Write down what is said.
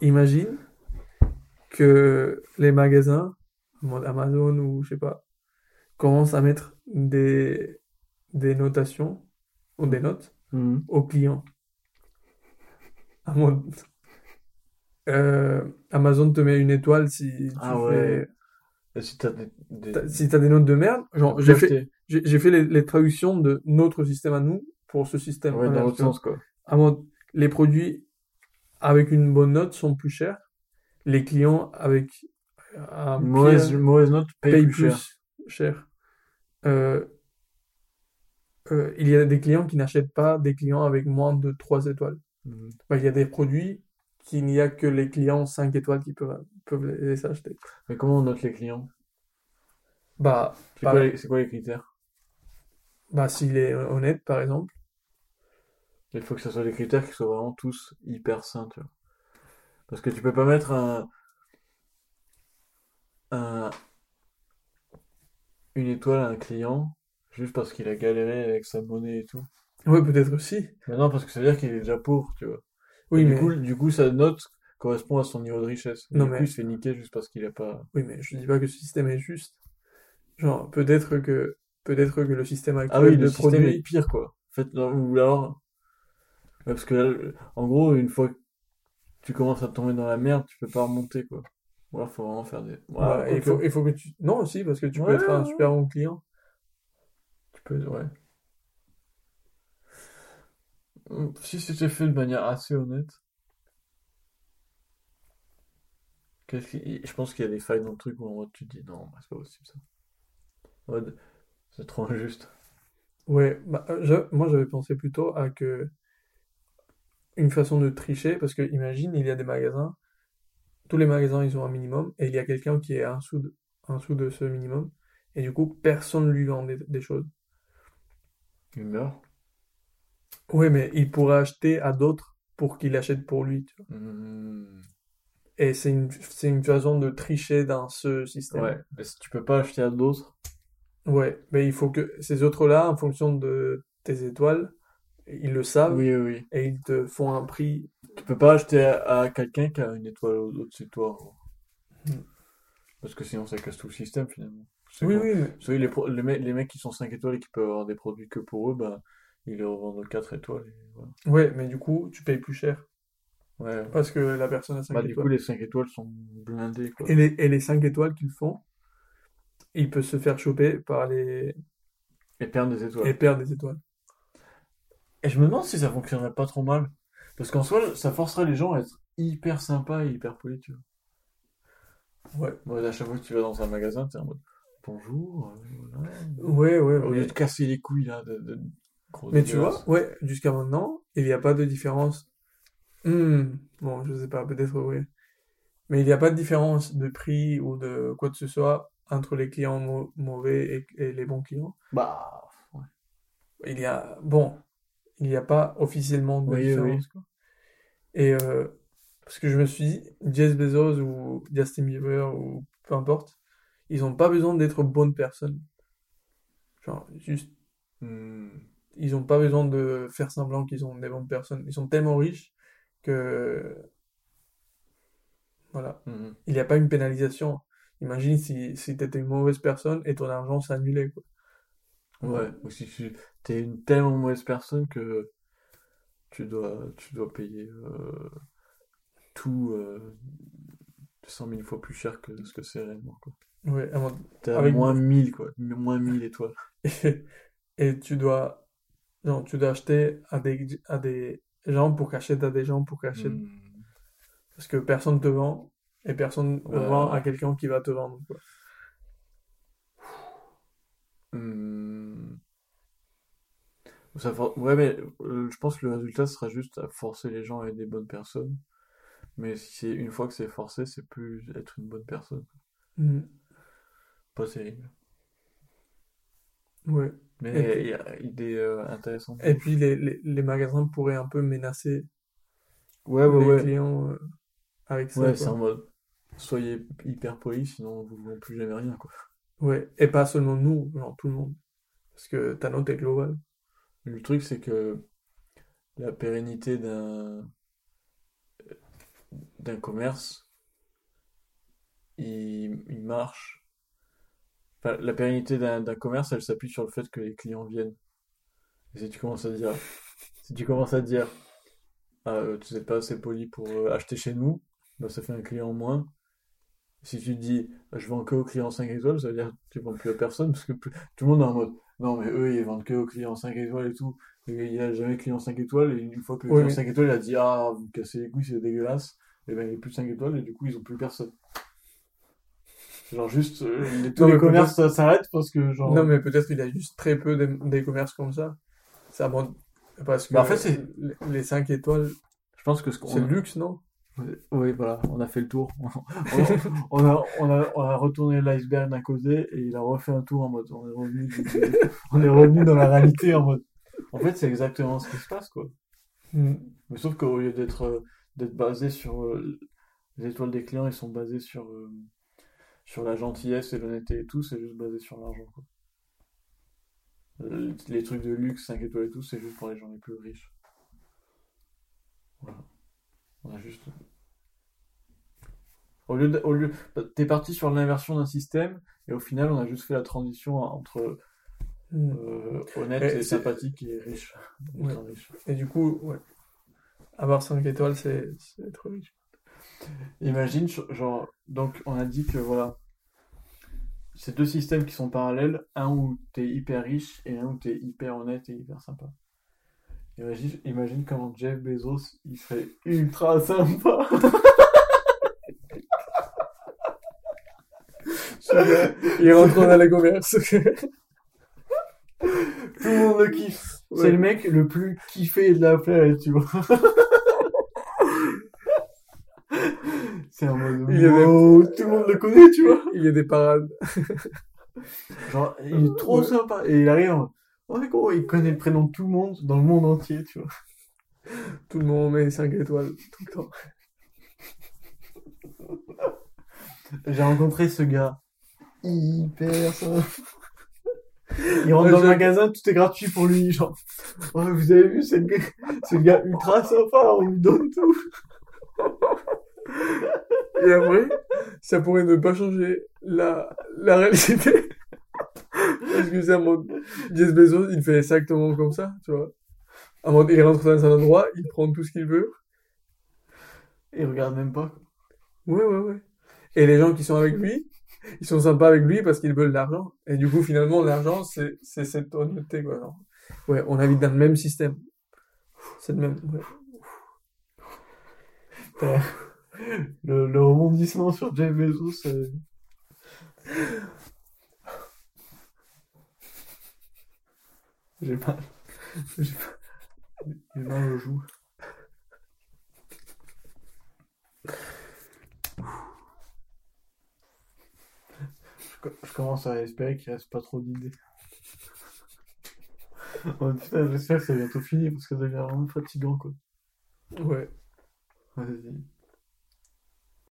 imagine que les magasins, Amazon ou je sais pas, commencent à mettre des, des notations ou des notes Mhm. aux clients. Amazon, euh, Amazon te met une étoile si tu Ah ouais. fais, Et si t'as des, des... t'as- si t'as des notes de merde. Genre, j'ai fait, j'ai les, les traductions de notre système à nous pour ce système Ouais, dans l'autre sens, quoi. Amazon- les produits avec une bonne note sont plus chers. Les clients avec un Une mauvaise, une mauvaise note paye payent plus cher. plus cher. Euh, euh, il y a des clients qui n'achètent pas des clients avec moins de 3 étoiles. Mhm. Bah, il y a des produits qu'il n'y a que les clients 5 étoiles qui peuvent, peuvent les, acheter. Mais comment on note les clients? Bah, C'est par- quoi quoi les critères? bah, s'il est honnête, par exemple. Il faut que ce soit des critères qui soient vraiment tous hyper sains, tu vois. Parce que tu peux pas mettre un, un, une étoile à un client juste parce qu'il a galéré avec sa monnaie et tout. Oui, peut-être aussi. Mais non, parce que ça veut dire qu'il est déjà pauvre, tu vois. Oui, Et mais, du coup, du coup, sa note correspond à son niveau de richesse. Non, du mais- coup, il se fait niquer juste parce qu'il a pas. oui, mais je dis pas que ce système est juste. Genre, peut-être que, peut-être que le système Ah actuel oui, de le système produits, est pire, quoi. En fait, ou alors. Parce que en gros, une fois que tu commences à tomber dans la merde, tu peux pas remonter, quoi. Ou alors, faut vraiment faire des. Ouais, il faut, il faut que tu... Non, aussi, parce que tu peux être un super bon client. Tu peux, ouais. Hum, Si c'était fait de manière assez honnête, qu'est-ce qui... je pense qu'il y a des failles dans le truc où en mode tu te dis non, bah, c'est pas possible ça. C'est trop injuste. Ouais, bah, je- moi j'avais pensé plutôt à que une façon de tricher, parce que imagine, il y a des magasins, tous les magasins ils ont un minimum, et il y a quelqu'un qui est en dessous de, en dessous de ce minimum, et du coup personne lui vend des, des choses. Il meurt. Ouais, mais il pourra acheter à d'autres pour qu'il achète pour lui, tu vois. Hum, Et c'est une, c'est une façon de tricher dans ce système. Ouais, mais si tu peux pas acheter à d'autres, Ouais, mais il faut que ces autres-là, en fonction de tes étoiles, ils le savent, oui, oui, oui. et ils te font un prix. Tu peux pas acheter à, à quelqu'un qui a une étoile au- au-dessus de toi. Hmm. Parce que sinon ça casse tout le système finalement. Oui, con. oui, mais... Vous savez, les, pro- les, mecs, les mecs qui sont 5 étoiles et qui peuvent avoir des produits que pour eux, bah, ils les revendent aux 4 étoiles. Voilà. Ouais, mais du coup, tu payes plus cher. Ouais. Parce que la personne a 5 Bah, du étoiles. coup, les 5 étoiles sont blindées, quoi. Et les, et les 5 étoiles qu'ils font, il peut se faire choper par les... Et perdent des étoiles. et perdre des étoiles. Et je me demande si ça fonctionnerait pas trop mal. Parce qu'en soi, ça forcerait les gens à être hyper sympas et hyper polis, tu vois. Ouais. Moi, à chaque fois que tu vas dans un magasin, t'es en mode bonjour, euh, voilà. Ouais, ouais, Au lieu de casser les couilles, là, de, de... gros mais tu vois, ouais, jusqu'à maintenant, il n'y a pas de différence. Hmm, bon, je sais pas, peut-être oui. Mais il n'y a pas de différence de prix ou de quoi que ce soit entre les clients mau- mauvais et, et les bons clients. Bah, ouais. Il y a, bon, il n'y a pas officiellement de Oui, oui, différence, quoi. Et euh, parce que je me suis dit, Jeff Bezos ou Justin Bieber ou peu importe, ils n'ont pas besoin d'être bonnes personnes. Genre, juste, Hmm. ils n'ont pas besoin de faire semblant qu'ils sont des bonnes personnes. Ils sont tellement riches que, voilà, Mhm. il n'y a pas une pénalisation. Imagine si, si tu étais une mauvaise personne et ton argent quoi. Ouais, ou si tu t'es une tellement mauvaise personne que tu dois, tu dois payer euh, tout euh, 100 000 fois plus cher que ce que c'est réellement, quoi. Ouais, à Avec- moins 1000, quoi. Moins 1000 étoiles. Et, et tu dois, non, tu dois acheter à des, à des gens pour qu'achètent à des gens pour qu'achètent. Hmm. Parce que personne te vend et personne Ouais, vend à quelqu'un qui va te vendre, quoi. Ça for- Ouais, mais euh, je pense que le résultat sera juste à forcer les gens à être des bonnes personnes. Mais si c'est une fois que c'est forcé, c'est plus être une bonne personne. Mm. Pas terrible. Ouais. Mais il y a idée euh, intéressante. Et puis les, les, les magasins pourraient un peu menacer Ouais, ouais, les ouais. clients euh, avec ça, Ouais, c'est en mode soyez hyper poli, sinon vous ne vendrez plus jamais rien, quoi. Ouais. Et pas seulement nous, genre tout le monde. Parce que ta note est globale. Le truc, c'est que la pérennité d'un d'un commerce, il, il marche. La pérennité d'un commerce, elle s'appuie sur le fait que les clients viennent. Et si tu commences à dire, si tu commences à dire, ah, euh, tu n'es pas assez poli pour euh, acheter chez nous, bah, ça fait un client en moins. Si tu dis, je vends que aux clients 5 étoiles, ça veut dire que tu vends plus à personne, parce que tout le monde est en mode, non, mais eux, ils vendent que aux clients 5 étoiles et tout. Il n'y a jamais de client 5 étoiles, et une fois que le Oui, client oui. 5 étoiles a dit, ah, vous me cassez les couilles, c'est dégueulasse, et ben il n'y a plus de 5 étoiles, et du coup, ils ont plus personne. Genre, juste, euh, les- tous Non, les commerces ça s'arrête parce que, genre. Non, mais peut-être qu'il y a juste très peu des, des commerces comme ça. Ça monte. Parce que Bah, en fait, c'est- les- les 5 étoiles, Je pense que ce qu'on c'est le luxe, non? Oui, voilà, on a fait le tour. On, a, on a, on a retourné l'iceberg d'un côté et il a refait un tour en mode on est revenu, du- on est revenu dans la réalité en mode. En fait, c'est exactement ce qui se passe, quoi. Hmm. Mais sauf qu'au lieu d'être euh, d'être basé sur euh, les étoiles des clients, ils sont basés sur, euh, sur la gentillesse et l'honnêteté et tout, c'est juste basé sur l'argent, quoi. Les trucs de luxe, 5 étoiles et tout, c'est juste pour les gens les plus riches. On a juste. Au lieu de- au lieu, t'es parti sur l'inversion d'un système et au final on a juste fait la transition entre euh, honnête Et sympathique et riche. Ouais. Étant riche. Et du coup, ouais. Avoir 5 étoiles, c'est c'est être riche. Imagine, genre, donc on a dit que voilà, c'est deux systèmes qui sont parallèles, un où t'es hyper riche et un où t'es hyper honnête et hyper sympa. Imagine, imagine comment Jeff Bezos, il serait ultra sympa. Il rentre dans les commerces. Tout le monde le kiffe. Ouais. C'est le mec le plus kiffé de la planète, tu vois. C'est un mode Il des- tout le monde le connaît, tu vois. Il y a des parades. Genre, il est trop Ouais. sympa. Et il arrive en gros, il connaît le prénom de tout le monde dans le monde entier, tu vois. Tout le monde met 5 étoiles tout le temps. J'ai rencontré ce gars hyper sympa. Il rentre Ouais, dans le magasin, tout est gratuit pour lui, genre. Ouais, vous avez vu, c'est le gars, c'est le gars ultra sympa, on lui donne tout. Et après, ça pourrait ne pas changer la, la réalité. Parce que c'est un mode, Jeff Bezos, il fait exactement comme ça, tu vois. Un mode, il rentre dans un endroit, il prend tout ce qu'il veut. Il regarde même pas. Ouais, ouais, ouais. Et les gens qui sont avec lui, ils sont sympas avec lui parce qu'ils veulent de l'argent. Et du coup, finalement, l'argent, c'est, c'est cette honnêteté, quoi. genre. Ouais, on habite dans le même système. C'est le même, ouais. Putain, Le, le rebondissement sur Jeff Bezos, c'est... J'ai mal. J'ai mal. J'ai mal aux joues. Je, co- je commence à espérer qu'il reste pas trop d'idées. Oh, putain, j'espère que c'est bientôt fini parce que ça devient vraiment fatigant quoi. Ouais. Vas-y.